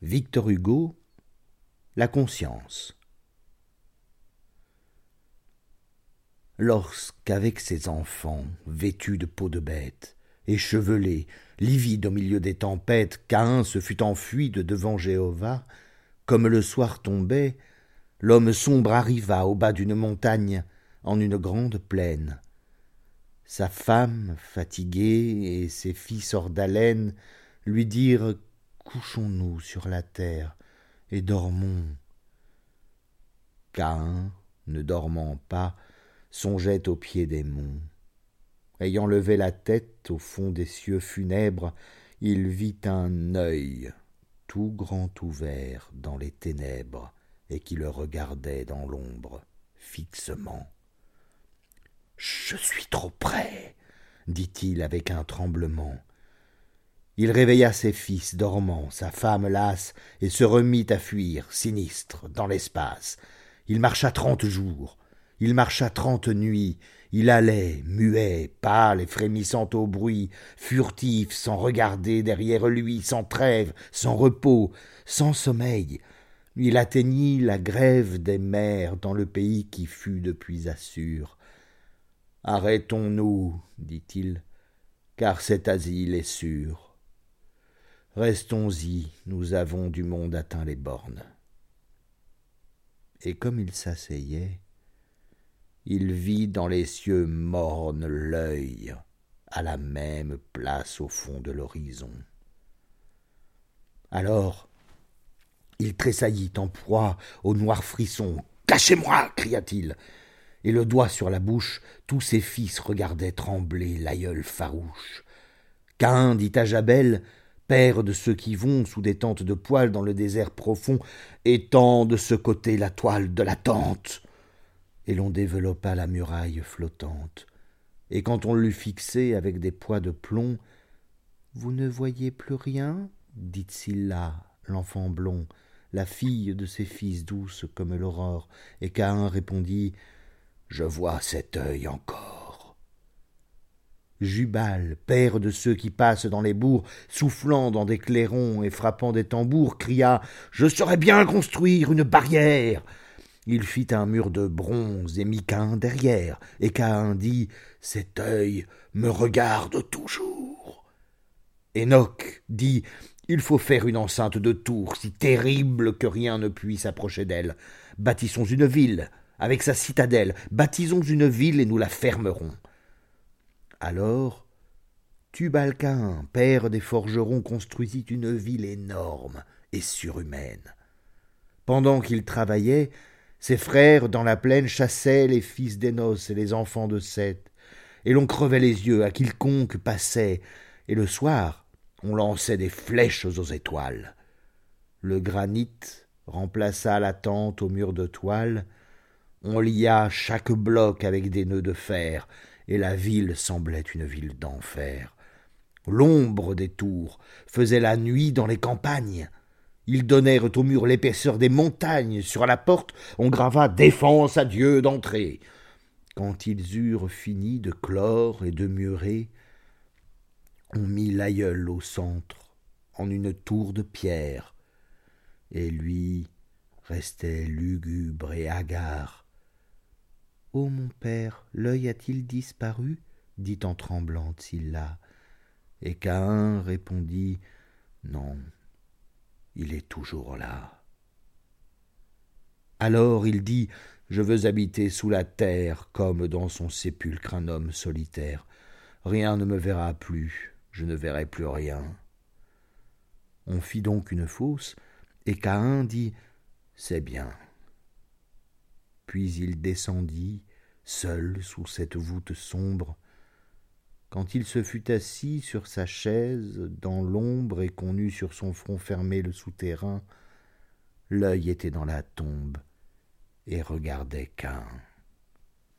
Victor Hugo La conscience Lorsqu'avec ses enfants, vêtus de peau de bête, échevelés, livides au milieu des tempêtes, Caïn se fut enfui de devant Jéhovah, comme le soir tombait, l'homme sombre arriva au bas d'une montagne, en une grande plaine. Sa femme, fatiguée, et ses fils hors d'haleine, lui dirent couchons-nous sur la terre et dormons. Caïn, ne dormant pas, songeait au pied des monts. Ayant levé la tête au fond des cieux funèbres, il vit un œil tout grand ouvert dans les ténèbres et qui le regardait dans l'ombre fixement. Je suis trop près, dit-il avec un tremblement. Il réveilla ses fils dormants, sa femme lasse, et se remit à fuir, sinistre, dans l'espace. Il marcha trente jours, il marcha trente nuits, il allait, muet, pâle et frémissant au bruit, furtif, sans regarder derrière lui, sans trêve, sans repos, sans sommeil. Il atteignit la grève des mers dans le pays qui fut depuis Assur. Arrêtons-nous, dit-il, car cet asile est sûr. Restons-y, nous avons du monde atteint les bornes. Et comme il s'asseyait, il vit dans les cieux mornes l'œil, à la même place au fond de l'horizon. Alors, il tressaillit en proie au noir frisson. Cachez-moi cria-t-il. Et le doigt sur la bouche, tous ses fils regardaient trembler l'aïeul farouche. Cain dit à Jabel père de ceux qui vont sous des tentes de poils dans le désert profond, étend de ce côté la toile de la tente. Et l'on développa la muraille flottante. Et quand on l'eut fixée avec des poids de plomb, Vous ne voyez plus rien? dit Scylla, l'enfant blond, la fille de ses fils douce comme l'aurore, et Caïn répondit Je vois cet œil encore. Jubal, père de ceux qui passent dans les bourgs, soufflant dans des clairons et frappant des tambours, cria Je saurais bien construire une barrière. Il fit un mur de bronze et mit Cain derrière, et Cain dit Cet œil me regarde toujours. Enoch dit Il faut faire une enceinte de tours si terrible que rien ne puisse approcher d'elle. Bâtissons une ville, avec sa citadelle, baptisons une ville et nous la fermerons. Alors, Tubalcain, père des forgerons, construisit une ville énorme et surhumaine. Pendant qu'il travaillait, ses frères dans la plaine chassaient les fils d'Énos et les enfants de Seth, et l'on crevait les yeux à quiconque passait, et le soir on lançait des flèches aux étoiles. Le granit remplaça la tente au mur de toile, on lia chaque bloc avec des nœuds de fer, et la ville semblait une ville d'enfer. L'ombre des tours faisait la nuit dans les campagnes. Ils donnèrent au mur l'épaisseur des montagnes. Sur la porte, on grava Défense à Dieu d'entrer. Quand ils eurent fini de clore et de murer, on mit l'aïeul au centre, en une tour de pierre, et lui restait lugubre et hagard, Oh mon père, l'œil a-t-il disparu? dit en tremblant Scylla. Et Caïn répondit Non, il est toujours là. Alors il dit Je veux habiter sous la terre, comme dans son sépulcre un homme solitaire. Rien ne me verra plus, je ne verrai plus rien. On fit donc une fosse, et Caïn dit C'est bien. Puis il descendit, seul sous cette voûte sombre. Quand il se fut assis sur sa chaise, dans l'ombre, et qu'on eut sur son front fermé le souterrain, l'œil était dans la tombe et regardait Cain.